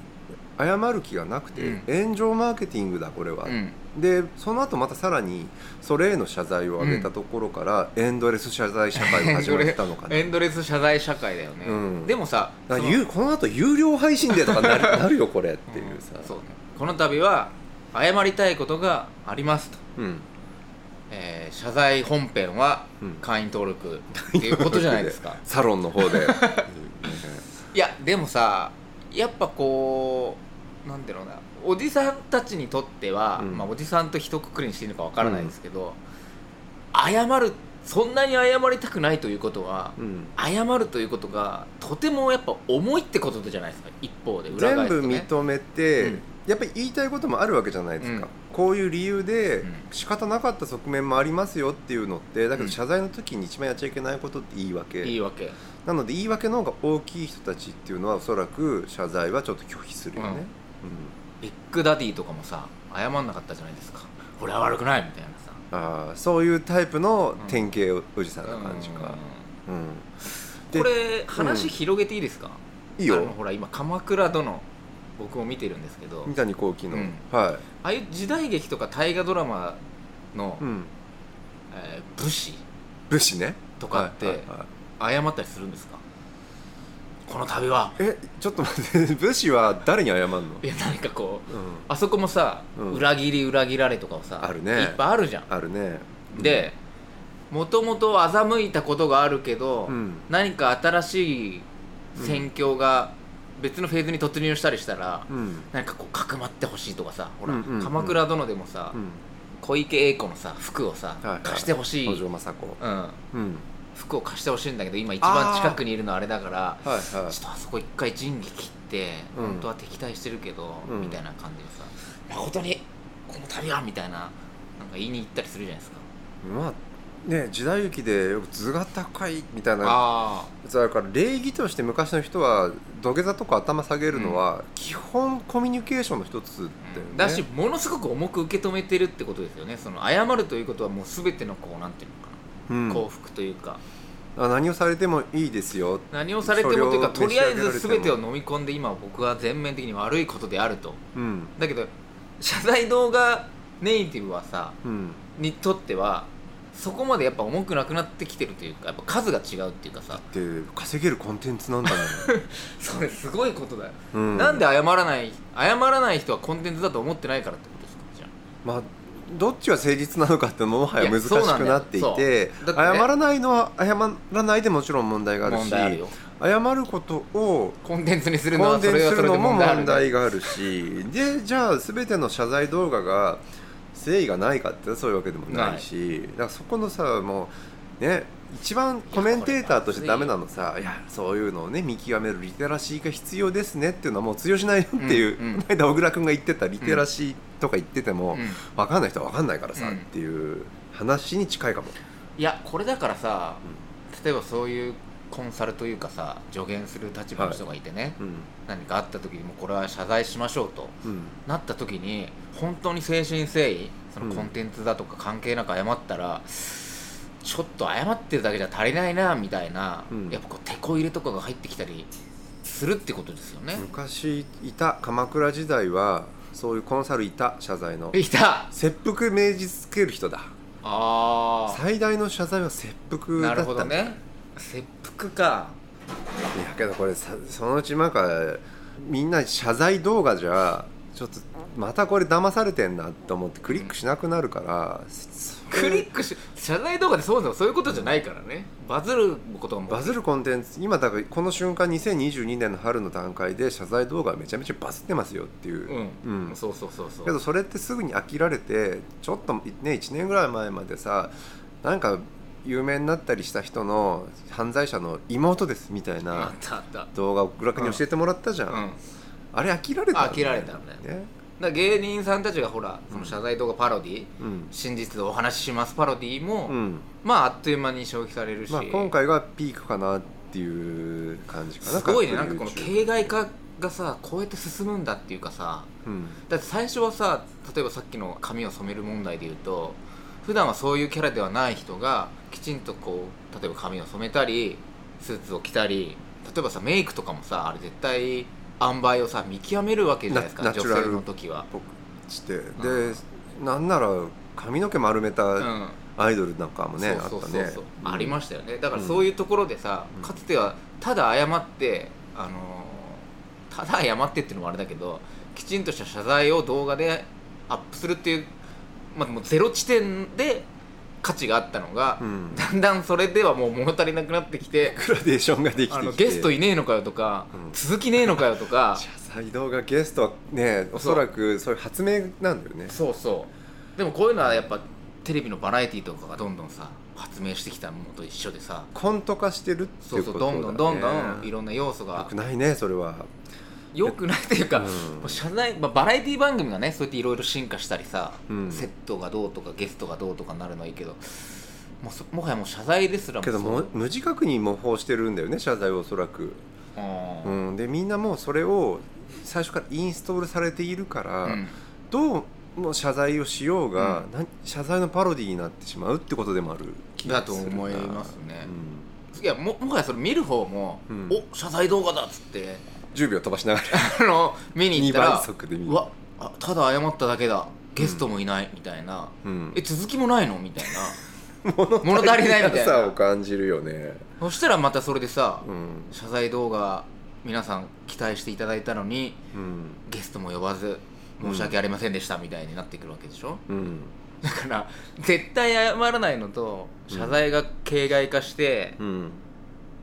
謝る気がなくて、うん。炎上マーケティングだこれは、うん。でその後またさらにそれへの謝罪を上げたところから、エンドレス謝罪社会が始まったのかな。エンドレス謝罪社会だよね、うん。でもさこの後有料配信でとかなる なるよこれっていうさ、そうね。この度は謝りたいことがありますと、うん、えー謝罪本編はうん。会員登録っていうことじゃないですか。サロンの方で。いやでもさやっぱこうなんていうな。おじさんたちにとっては、うん。まあ、おじさんと一括りにしていいのかわからないですけど、謝るそんなに謝りたくないということは、うん。謝るということがとてもやっぱ重いってことじゃないですか。一方で裏返すとね。認めて、うんやっぱり言いたいこともあるわけじゃないですか、うん。こういう理由でうん。仕方なかった側面もありますよっていうのってだけうん。ど謝罪の時に一番やっちゃいけないことって言い訳、いいわけなので言い訳の方が大きい人たちっていうのはおそらく謝罪はちょっと拒否するよね、ビッグダディとかもさ謝んなかったじゃないですか。俺は悪くないみたいなさ。うんあーそういうタイプの典型おじさんな感じか、うん。でこれ話広げていいですか、いいよ。ほら今「鎌倉殿」僕も見てるんですけど。三谷幸喜の、うん。はああいう時代劇とか大河ドラマの、い、うん、えー武士。武士ね。とかってはいはいはい。謝ったりするんですか？この度は。えちょっと待って。武士は誰に謝るの、いや何かこううん、あそこもさ、うん。裏切り裏切られとかをさあるね。いっぱいあるじゃん。あるね。でもともと欺いたことがあるけど、うん。何か新しい戦況が別のフェーズに突入したりしたら、うん。何かこうかくまってほしいとかさほら、うんうんうん。鎌倉殿でもさ、うん。小池栄子のさ服をさ、はいはい。貸してほしい、うん、うん。服を貸してほしいんだけど今一番近くにいるのあれだからはいはい。ちょっとあそこ一回仁義切って、うん。本当は敵対してるけど、うん。みたいな感じでさ誠にこの度はみたいななんか言いに行ったりするじゃないですか。まあね時代劇でよく図が高いみたいなあやつあるから礼儀として昔の人は土下座とか頭下げるのは基本コミュニケーションの一つだよね、だしものすごく重く受け止めてるってことですよね。その謝るということはもう全てのこうなんていうのかうん。な、幸福というか。あ何をされてもいいですよ。何をされてもというかとりあえず全てを飲み込んで今僕は全面的に悪いことであると。うん。だけど謝罪動画ネイティブはさうん。にとってはそこまでやっぱ重くなくなってきてるというかやっぱ数が違うっていうかさ。で稼げるコンテンツなんだもん、それすごいことだよ、うん、なんで謝らない謝らない人はコンテンツだと思ってないからってことですかじゃまあどっちが誠実なのかってももはや難しくなっていてね。謝らないのは謝らないでもちろん問題がああるし謝ることをコンテンツにするのも問題があるしでじゃあ全ての謝罪動画が誠意がないかってそういうわけでもないしだからそこのさもうね一番コメンテーターとしてダメなのさいやそういうのをね見極めるリテラシーが必要ですねっていうのはもう通用しないよっていう、うんうん。この間小倉君が言ってたリテラシーとか言ってても、うん。分かんない人は分かんないからさ、うん。っていう話に近いかも。いやこれだからさ、例えばそういうコンサルというかさ助言する立場の人がいてね、うん。何かあった時にもうこれは謝罪しましょうとうん。なった時に本当に誠心誠意そのうん。コンテンツだとか関係なく謝ったら、ちょっと謝ってるだけじゃ足りないなみたいな、うん。やっぱこう手こ入れとかが入ってきたりするってことですよね、昔いた鎌倉時代はそういうコンサルいた謝罪の。いた。切腹命じつける人だ。あ最大の謝罪は切腹だなるったんだ。ほどね切腹か。いやけどこれさそのうちなんかみんな謝罪動画じゃちょっとまたこれ騙されてんなと思ってクリックしなくなるから、クリックし謝罪動画でそうなの？そういうことじゃないからね。バズることもバズるコンテンツ今だからこの瞬間2022年の春の段階で謝罪動画めちゃめちゃバズってますよっていう、うん、うん。そうそうそうそう。けどそれってすぐに飽きられてちょっとね1年ぐらい前までさなんか有名になったりした人の犯罪者の妹ですみたいあな動画をグラクに教えてもらったじゃん、うん。あれ飽きられたんだよ飽きられたんだよね、ら芸人さんたちがほらその謝罪動画パロディ、うん。真実でお話ししますパロディも、うん。まああっという間に消費されるし、まあ、今回がピークかなっていう感じかなすごいね。なんかこの形骸化がさこうやって進むんだっていうかさうん。だって最初はさ例えばさっきの髪を染める問題で言うと普段はそういうキャラではない人がきちんとこう例えば髪を染めたりスーツを着たり例えばさメイクとかもさあれ絶対塩梅をさ見極めるわけじゃないですか女性の時は。僕して。でうなんなら髪の毛丸めたうん。アイドルなんかもね、そうそうそう。あったね。ありましたよね。だからうん。そういうところでさ、うん。かつてはただ謝ってあのーただ謝ってっていうのもあれだけどきちんとした謝罪を動画でアップするっていう、まあ、もうゼロ地点で価値があったのが、うん。だんだんそれではもう物足りなくなってきてグラデーションができてゲストいねえのかよとか、うん。続きねえのかよとか。謝罪動画ゲストはねおそらくそういう発明なんだよね。そうそう。でもこういうのはやっぱテレビのバラエティーとかがどんどんさ発明してきたものと一緒でさ。コント化してるってそいううことだ、ね、そうどんどんどんどんいろんな要素よがくないねそれはよくないっていうか、うん。もう謝罪、まあ、バラエティ番組がねそうやっていろいろ進化したりさ、うん。セットがどうとかゲストがどうとかなるのはいいけどもうそもはやもう謝罪ですらもけども無自覚に模倣してるんだよね謝罪をおそらく、ううん。ん、でみんなもうそれを最初からインストールされているから、うん。どうも謝罪をしようが、うなん謝罪のパロディになってしまうってことでもある気がだするな。と思いますね。うん。いやももはやそれ見る方も、うん。お謝罪動画だっつって10秒飛ばしながら。あの見に行った2倍ら速で見る。うわあただ謝っただけだ。ゲストもいないみたいな、うん。え続きもないの？みたいな。物 物足りないみたいな。さを感じるよね、そしたらまたそれでさ、うん。謝罪動画皆さん期待していただいたのにうん。ゲストも呼ばず申し訳ありませんでしたみたいになってくるわけでしょ、うん。だから絶対謝らないのと謝罪が形骸化して、うん。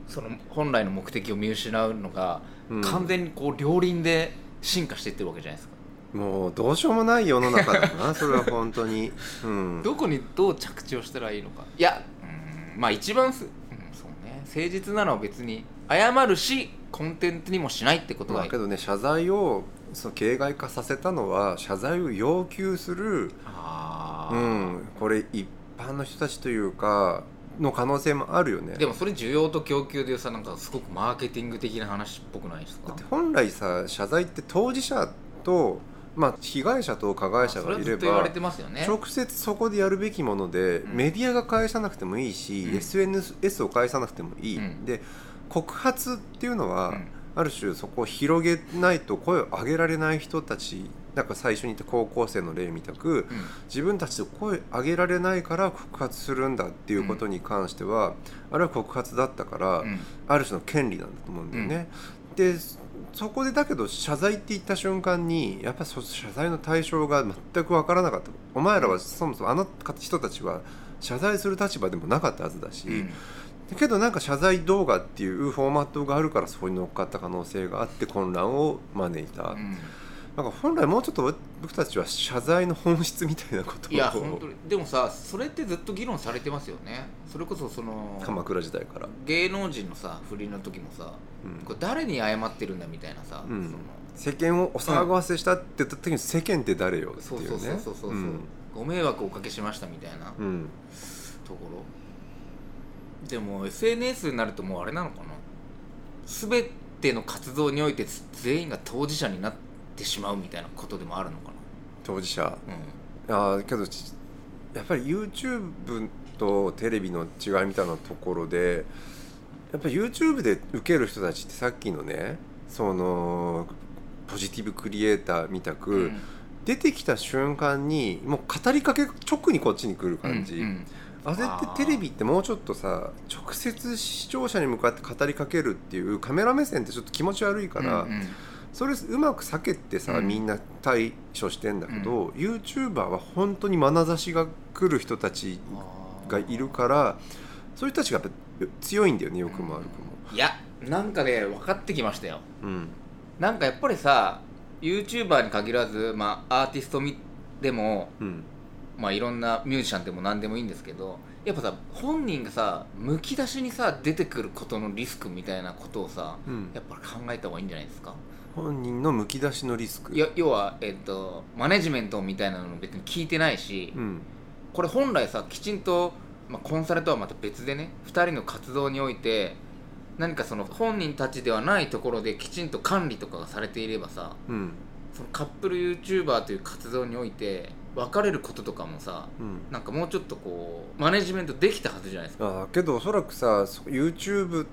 その本来の目的を見失うのが、うん完全にこう両輪で進化していってるわけじゃないですか、もうどうしようもない世の中だな それは本当に、うん、どこにどう着地をしたらいいのか。いやうんまあ一番す、うん、そうね。誠実なのは別に謝るしコンテンツにもしないってことがまあ、けどね謝罪をその形骸化させたのは謝罪を要求する、あー。うん、これ一般の人たちというかの可能性もあるよね。でもそれ需要と供給でさなんかすごくマーケティング的な話っぽくないですか？だって本来さ謝罪って当事者と、まあ、被害者と加害者がいれてますよね。直接そこでやるべきもので、うん。メディアが返さなくてもいいし、うん。SNS を返さなくてもいい、うん。で告発っていうのは、うんある種そこを広げないと声を上げられない人たちなんか最初に言った高校生の例みたくうん。自分たちで声上げられないから告発するんだっていうことに関しては、あれは告発だったから、うん。ある種の権利なんだと思うんだよね。でそこでだけど謝罪って言った瞬間にやっぱ謝罪の対象が全く分からなかった。お前らはそもそもあの人たちは謝罪する立場でもなかったはずだし、けどなんか謝罪動画っていうフォーマットがあるからそこに乗っかった可能性があって混乱を招いた、うん。なんか本来もうちょっと僕たちは謝罪の本質みたいなことを。いや本当に。でもさそれってずっと議論されてますよね。それこそその鎌倉時代から、芸能人のさ不倫の時もさうん。これ誰に謝ってるんだみたいなさ、うん。その世間をお騒がせしたって言った時に世間って誰よってそういうねそうそうそうそう、うん。ご迷惑をおかけしましたみたいなうん。ところでも SNS になるともうあれなのかな。全ての活動において全員が当事者になってしまうみたいなことでもあるのか当事者。な、あーけどちやっぱり YouTube とテレビの違いみたいなところでやっぱり YouTube で受ける人たちってさっきのねそのポジティブクリエイターみたく、うん。出てきた瞬間にもう語りかけ直にこっちに来る感じ、うんうんあれってテレビってもうちょっとさ直接視聴者に向かって語りかけるっていうカメラ目線ってちょっと気持ち悪いから、うんうん。それうまく避けてさ、うん。みんな対処してんだけど、YouTuber は本当に眼差しが来る人たちがいるからそういう人たちがやっぱ強いんだよねよくも悪くも。いやなんかね分かってきましたよ。うん。なんかやっぱりさ YouTuber に限らず、まあ、アーティストみでも、うんまあ、いろんなミュージシャンでも何でもいいんですけどやっぱさ本人がさむき出しにさ出てくることのリスクみたいなことをさうん。やっぱ考えた方がいいんじゃないですか？本人のむき出しのリスク？いや要は、えっとマネジメントみたいなの別に聞いてないし、うん。これ本来さきちんと、まあ、コンサルとはまた別でね2人の活動において何かその本人たちではないところできちんと管理とかがされていればさうん。そのカップル YouTuber という活動において別れることとかもさうん。なんかもうちょっとこうマネジメントできたはずじゃないですか。あーけどおそらくさそ YouTube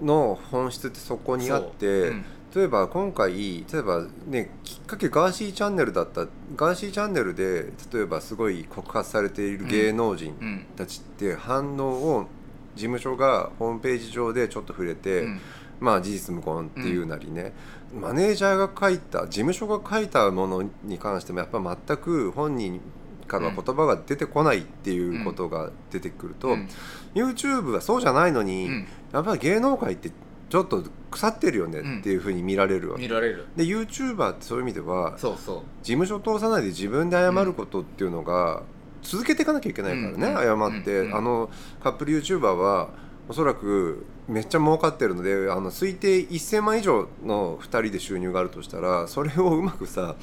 の本質ってそこにあって、そう。うん。例えば今回例えばねきっかけガーシーチャンネルだったガーシーチャンネルで例えばすごい告発されている芸能人うん。たちって反応を事務所がホームページ上でちょっと触れて、うん。まあ事実無根っていうなりね、マネージャーが書いた事務所が書いたものに関してもやっぱ全く本人からは言葉が出てこないっていうことが出てくると、うん。YouTube はそうじゃないのに、うん。やっぱり芸能界ってちょっと腐ってるよねっていうふうに見られるわけ、見られる。で YouTuber ってそういう意味ではそうそう。事務所通さないで自分で謝ることっていうのが続けていかなきゃいけないからね、うん。謝って、うん。あのカップル YouTuber はおそらくめっちゃ儲かってるのであの推定1000万以上の2人で収入があるとしたらそれをうまくさ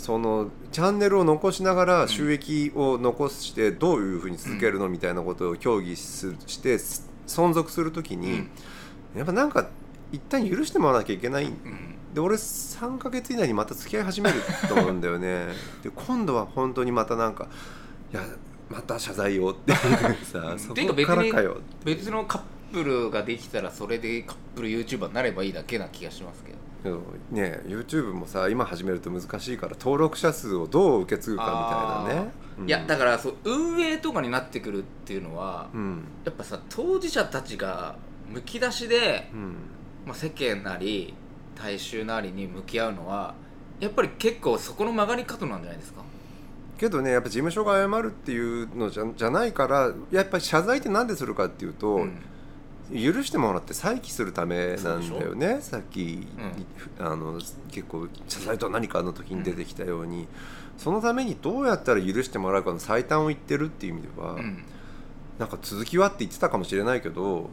そのチャンネルを残しながら収益を残してどういうふうに続けるのみたいなことを協議すして存続するときに、うん。やっぱなんか一旦許してもらわなきゃいけない。うん。で俺3ヶ月以内にまた付き合い始めると思うんだよね。で今度は本当にまたなんかいやまた謝罪をって。さそこからかよ。別のカップルができたらそれでカップル YouTuber になればいいだけな気がしますけど。ね YouTube もさ今始めると難しいから登録者数をどう受け継ぐかみたいなね、うん。いやだからそう運営とかになってくるっていうのは、うん。やっぱさ当事者たちがむき出しで、うん。まあ、世間なり大衆なりに向き合うのはやっぱり結構そこの曲がり方なんじゃないですかけどねやっぱ事務所が謝るっていうのじゃじゃないからやっぱり謝罪ってなんでするかっていうと、うん。許してもらって再起するためなんだよね。さっき、うあの結構謝罪とは何かの時に出てきたように、そのためにどうやったら許してもらうかの最短を言ってるっていう意味では、うん。なんか続きはって言ってたかもしれないけど、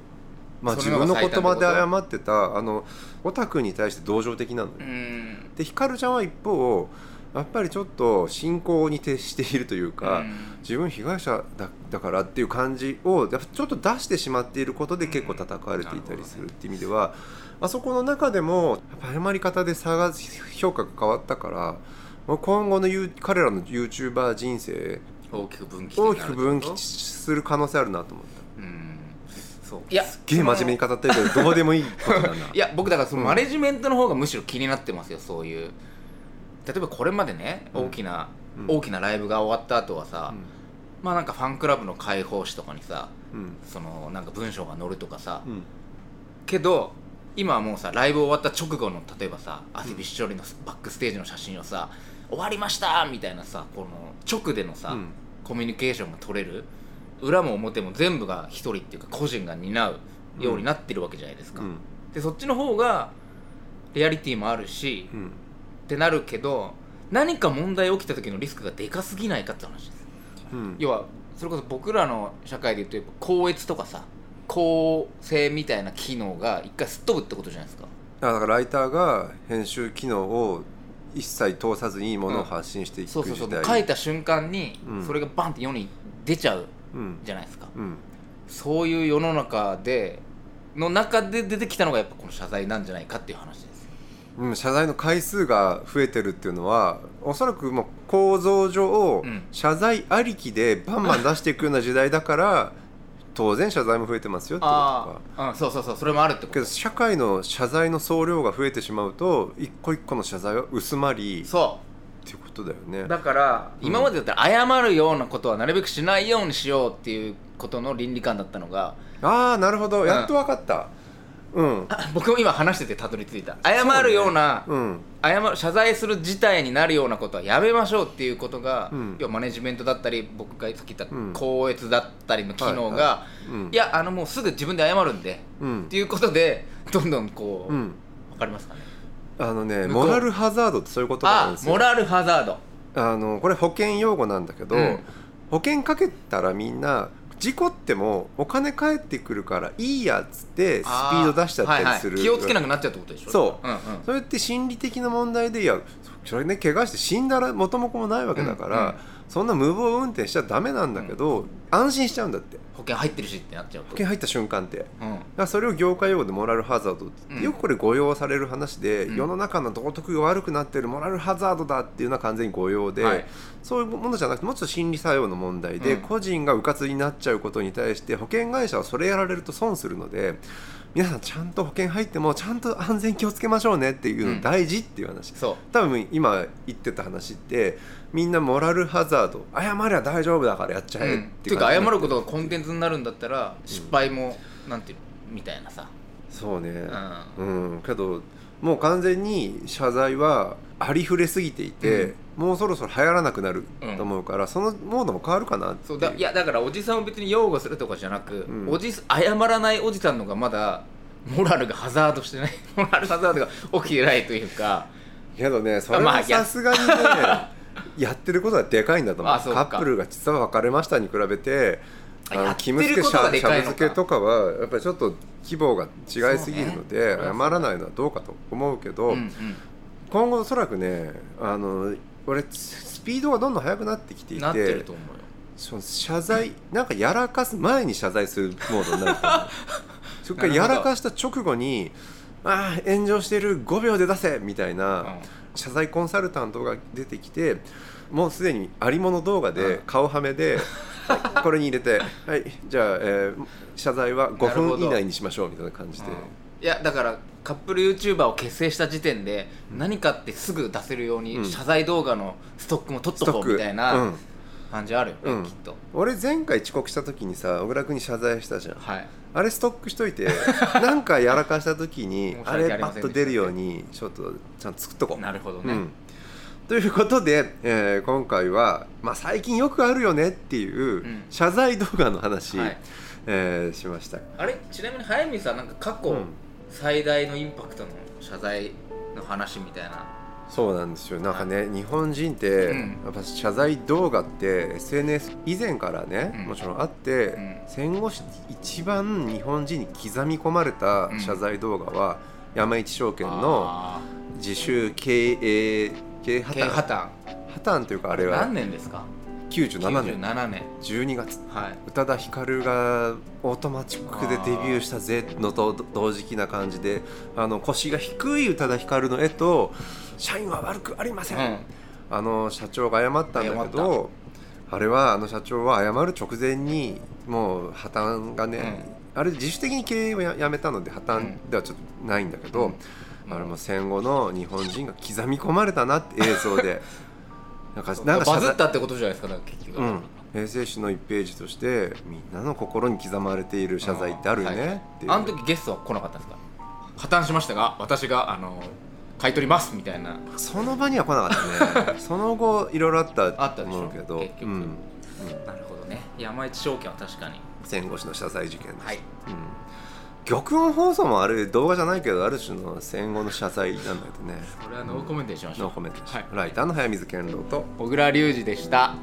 まあ、自分の言葉で謝ってたあのオタクに対して同情的なのよ。うん。でひかるちゃんは一方やっぱりちょっと信仰に徹しているというか、うん。自分被害者だだからっていう感じをちょっと出してしまっていることで結構叩かれていたりするっていう意味では、あそこの中でもやっぱ謝り方で差が評価が変わったから今後の彼らの YouTuber 人生大きく分岐大きく分岐する可能性あるなと思った。うん。そう。いやすっげえ真面目に語ってるけどどうでもいいことだな。いや僕だからそのうんマネジメントの方がむしろ気になってますよそういう例えばこれまでねうん。大きな、うん。大きなライブが終わった後はさ、うまあなんかファンクラブの開放誌とかにさそのなんか文章が載るとかさ、うん。けど今はもうさライブ終わった直後の例えばさ汗びっしょりのバックステージの写真をさ終わりましたみたいなさこの直でのさ、うん。コミュニケーションが取れる裏も表も全部が一人っていうか個人が担うようになってるわけじゃないですか、うん。でそっちの方がリアリティもあるし、うんってなるけど何か問題起きた時のリスクがでかすぎないかって話です。うん。要はそれこそ僕らの社会で言うとやっぱ高越とかさ公正みたいな機能が一回すっ飛ぶってことじゃないですか。あだからライターが編集機能を一切通さずにいいものを発信していくそうそうそう。時代、書いた瞬間にうん。それがバンって世に出ちゃううん。じゃないですか、うん。そういう世の中での中で出てきたのがやっぱこの謝罪なんじゃないかっていう話ですうん、謝罪の回数が増えてるっていうのはおそらくもう構造上、うん。謝罪ありきでバンバン出していくような時代だから当然謝罪も増えてますよってことか。ああ、うん、そうそうそうそれもあるってこと。けど社会の謝罪の総量が増えてしまうと一個一個の謝罪は薄まりそっていうことだよね。だから今までだったら謝るようなことはなるべくしないようにしようっていうことの倫理観だったのがああなるほど。やっと分かったうん。僕も今話しててたどり着いた。謝るようなうん。謝る謝罪する事態になるようなことはやめましょうっていうことが、うん。要はマネジメントだったり僕がさっき言ったうん。高越だったりの機能が、はいはい。うん。いやあのもうすぐ自分で謝るんでうん。っていうことでどんどんこう、わうん。かりますかね？あのねモラルハザードってそういうことなんあですよ。モラルハザード。あのこれ保険用語なんだけど、うん。保険かけたらみんな事故ってもお金返ってくるからいいやっつってスピード出しちゃったりする、はいはい。気をつけなくなっちゃうってことでしょ？そう。うんうん。それって心理的な問題でいやそれね怪我して死んだら元も子もないわけだから、うんうんそんな無謀運転しちゃダメなんだけど、安心しちゃうんだって。保険入ってるしってなっちゃうと。保険入った瞬間って。うん。だからそれを業界用語でモラルハザードってうん。よくこれ誤用される話で、うん。世の中の道徳が悪くなってるモラルハザードだっていうのは完全に誤用で、はい。そういうものじゃなくてもうちょっと心理作用の問題で、うん。個人が迂闊になっちゃうことに対して保険会社はそれやられると損するので皆さんちゃんと保険入ってもちゃんと安全気をつけましょうねっていうの大事っていう話、そう。多分今言ってた話ってみんなモラルハザード。謝りゃ大丈夫だからやっちゃえっうん。ってていうか謝ることがコンテンツになるんだったら失敗も、なんていうのみたいなさ。そうね。ううん、けどもう完全に謝罪はありふれすぎていて、もうそろそろ流行らなくなると思うから、そのモードも変わるかなってそうだいやだからおじさんを別に擁護するとかじゃなく、うん。おじ謝らないおじさんのがまだモラルがハザードしてない。モラルハザードが起きてないというか。けどねそれはまあやさすがにね、やってることはでかいんだと思う。あそうか。カップルが実は別れましたに比べてあのキムスケることがシャシャでかいのか。ブ漬けとかはやっぱりちょっと規模が違いすぎるので、そうね。謝らないのはどうかと思うけど、うんうん。今後おそらくねあの俺スピードがどんどん速くなってきていてなってると思うよ。その謝罪なんかやらかす前に謝罪するモードになると思う。それからやらかした直後に「ああ炎上してる5秒で出せ!」みたいな、謝罪コンサルタントが出てきてもうすでにありもの動画うん。で顔はめで、はいこれに入れて「はいじゃあ、えー謝罪は5なるほど。分以内にしましょう」みたいな感じで。いやだからカップル YouTuber を結成した時点で何かってすぐ出せるようにうん。謝罪動画のストックも取っとこうみたいうん。な感じあるよね、うん。きっと。俺前回遅刻した時にさ小倉君に謝罪したじゃん。はいあれストックしといて なんかやらかした時に あれパッと出るようにちょっとちゃんと作っとこう。なるほどね、うん。ということで、えー今回は、まあ、最近よくあるよねっていううん。謝罪動画の話、はい。えーしました。あれ？ちなみに早見さんなんか過去、うん。最大のインパクトの謝罪の話みたいなそうなんですよ。なんかね日本人って、うん。やっぱ謝罪動画って SNS 以前からね、うん。もちろんあって、うん。戦後一番日本人に刻み込まれた謝罪動画は、山一証券のあ自主経営経営破破綻。綻破綻というかあれは何年ですか？97年。97年。12月。はい。宇多田ヒカルがオートマチックでデビューしたぜのと同時期な感じであの腰が低い宇多田ヒカルの絵と「社員は悪くありません」うん。あの社長が謝ったんだけ謝どあれはあの社長は謝る直前にもう破綻がね、あれ自主的に経営をややめたので破綻ではちょっとないんだけど、うん。あれも戦後の日本人が刻み込まれたなって映像で なんかなんかバズったってことじゃないですかだから結局、うん、平成史の1ページとしてみんなの心に刻まれている謝罪ってあるよね、はい。あの時ゲストは来なかったんですか？破綻しましたが私があの買い取りますみたいな。その場には来なかったね。その後いろいろあったあったでしょ。と思うけど結局。うん。うんなるほどね。山一証券は確かに。戦後史の謝罪事件です、はい。うん、玉音放送もあれ動画じゃないけどある種の戦後の謝罪なんだけどね。これはノーコメントにしましょう。ノーコメントはい。ライターの早水健郎と。小倉隆二でした